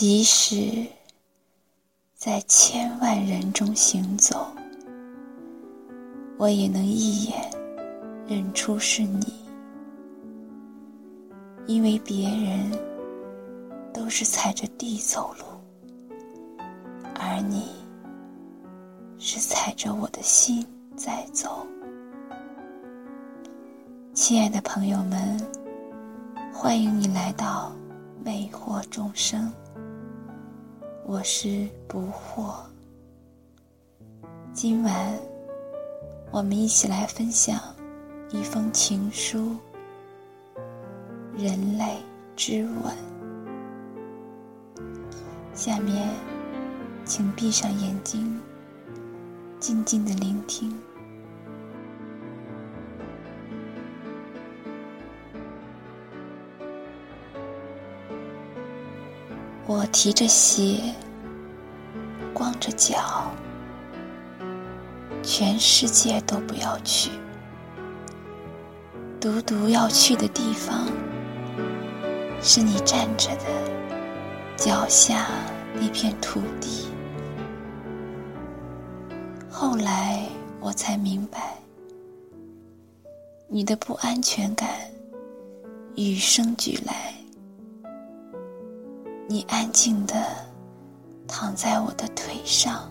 即使在千万人中行走，我也能一眼认出是你，因为别人都是踩着地走路，而你是踩着我的心在走。亲爱的朋友们，欢迎你来到魅惑众生。我是不惑。今晚我们一起来分享一封情书，《人类之吻》。下面，请闭上眼睛，静静的聆听。我提着鞋，光着脚，全世界都不要去，独独要去的地方，是你站着的脚下那片土地。后来我才明白，你的不安全感与生俱来。你安静地躺在我的腿上，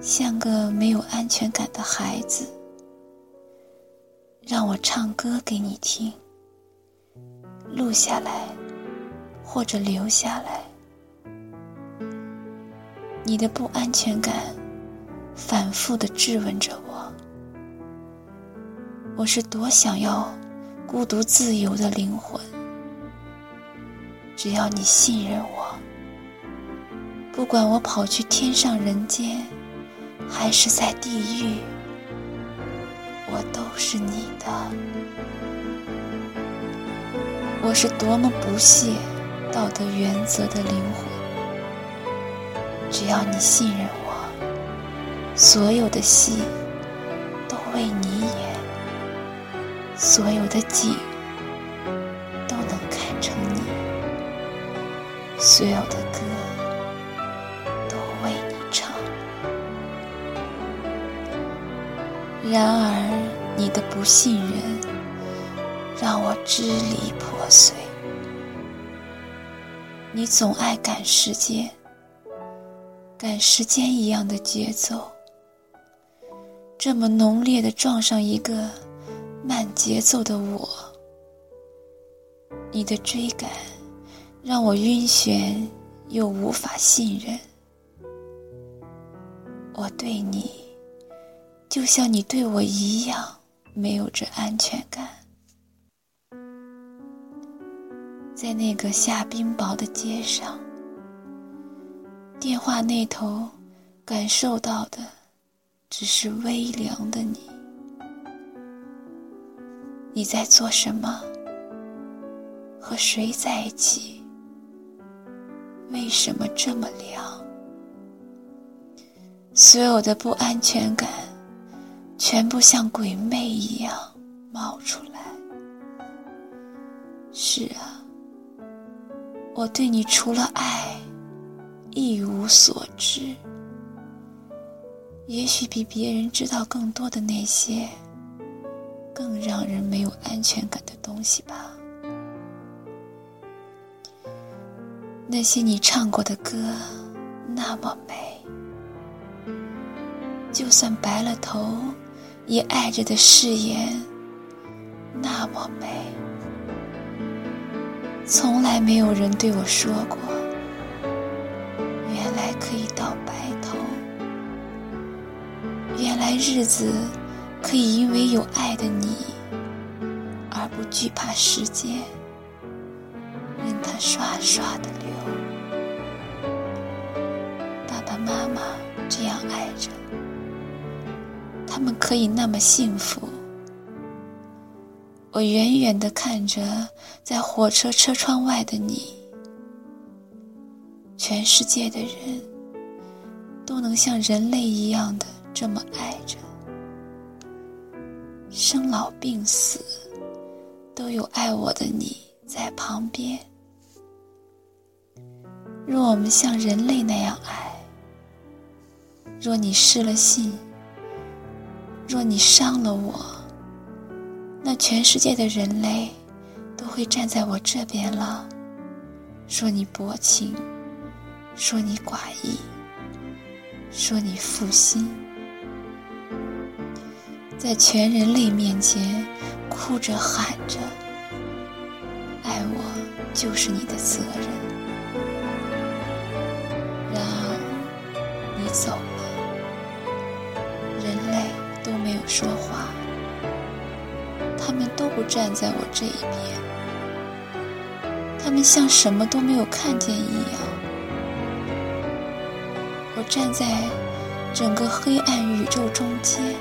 像个没有安全感的孩子。让我唱歌给你听，录下来，或者留下来。你的不安全感反复地质问着我：我是多想要孤独自由的灵魂。只要你信任我，不管我跑去天上人间，还是在地狱，我都是你的。我是多么不屑道德原则的灵魂。只要你信任我，所有的戏都为你演，所有的景。所有的歌都为你唱，然而你的不信任让我支离破碎。你总爱赶时间，赶时间一样的节奏，这么浓烈的撞上一个慢节奏的我，你的追赶。让我晕眩又无法信任。我对你，就像你对我一样，没有着安全感。在那个下冰雹的街上，电话那头感受到的只是微凉的你。你在做什么？和谁在一起？为什么这么凉？所有的不安全感，全部像鬼魅一样冒出来。是啊，我对你除了爱，一无所知。也许比别人知道更多的那些，更让人没有安全感的东西吧。那些你唱过的歌，那么美。就算白了头，也爱着的誓言，那么美。从来没有人对我说过，原来可以到白头。原来日子可以因为有爱的你，而不惧怕时间，刷刷的流。爸爸妈妈这样爱着，他们可以那么幸福。我远远的看着在火车车窗外的你，全世界的人都能像人类一样的这么爱着，生老病死都有爱我的你在旁边。若我们像人类那样爱，若你失了信，若你伤了我，那全世界的人类都会站在我这边了。说你薄情，说你寡义，说你负心，在全人类面前哭着喊着，爱我就是你的责任。走了，人类都没有说话，他们都不站在我这一边。他们像什么都没有看见一样。我站在整个黑暗宇宙中间，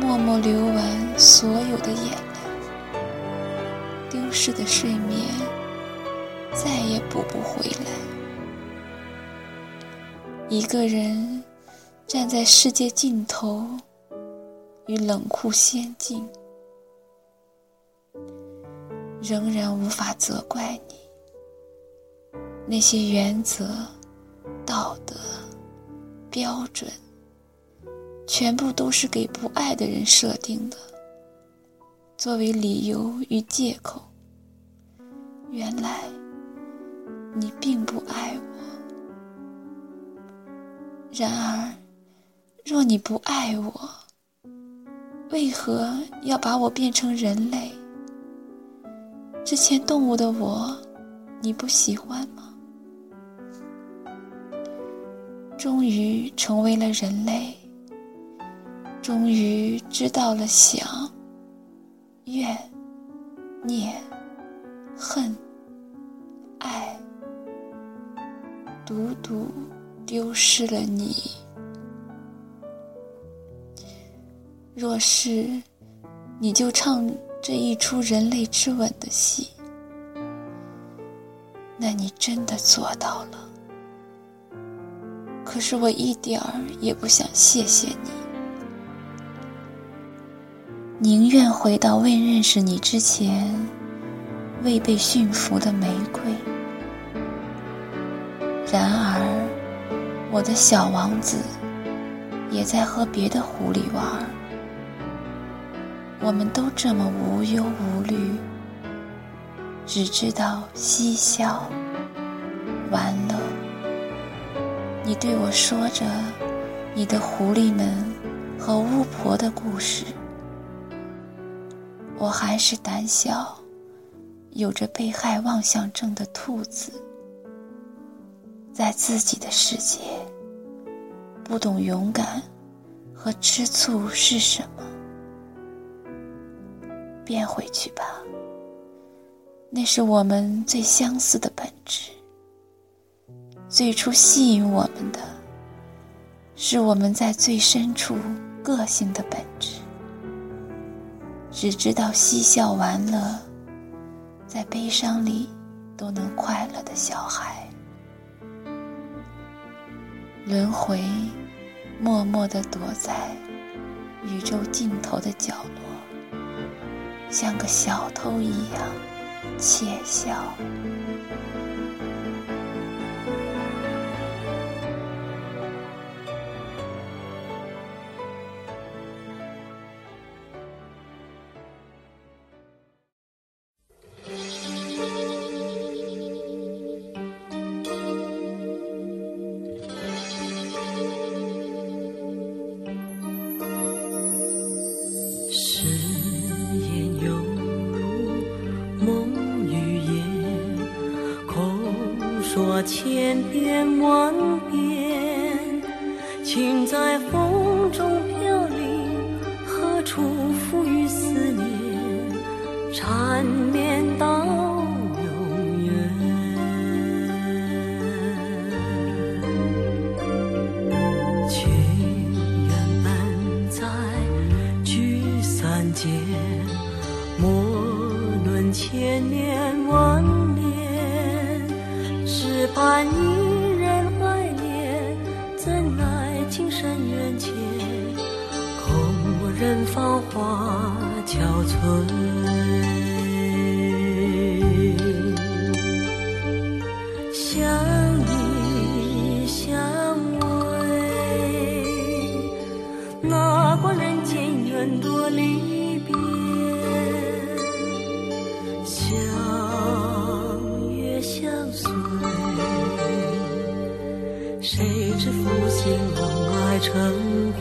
默默流完所有的眼泪，丢失的睡眠再也补不回来。一个人站在世界尽头，与冷酷仙境。仍然无法责怪你。那些原则、道德、标准，全部都是给不爱的人设定的，作为理由与借口。原来你并不爱我。然而，若你不爱我，为何要把我变成人类？之前动物的我，你不喜欢吗？终于成为了人类，终于知道了想、怨、念、恨、丢失了你。若是，你就唱。这一出人类之吻的戏，那你真的做到了。可是我一点儿也不想谢谢你，宁愿回到未认识你之前未被驯服的玫瑰。然而，我的小王子也在和别的狐狸玩。我们都这么无忧无虑，只知道嬉笑、玩乐。你对我说着你的狐狸们和巫婆的故事，我还是胆小、有着被害妄想症的兔子，在自己的世界，不懂勇敢和吃醋是什么。变回去吧，那是我们最相似的本质。最初吸引我们的，是我们在最深处个性的本质。只知道嬉笑玩乐，在悲伤里都能快乐的小孩。轮回，默默地躲在宇宙尽头的角落。像个小偷一样窃笑。千遍万遍，情在风中飘零，何处赋予思念，缠绵只盼你人怀念怎奈情深缘浅空人芳华憔悴。相依相偎哪管人间愿多离。成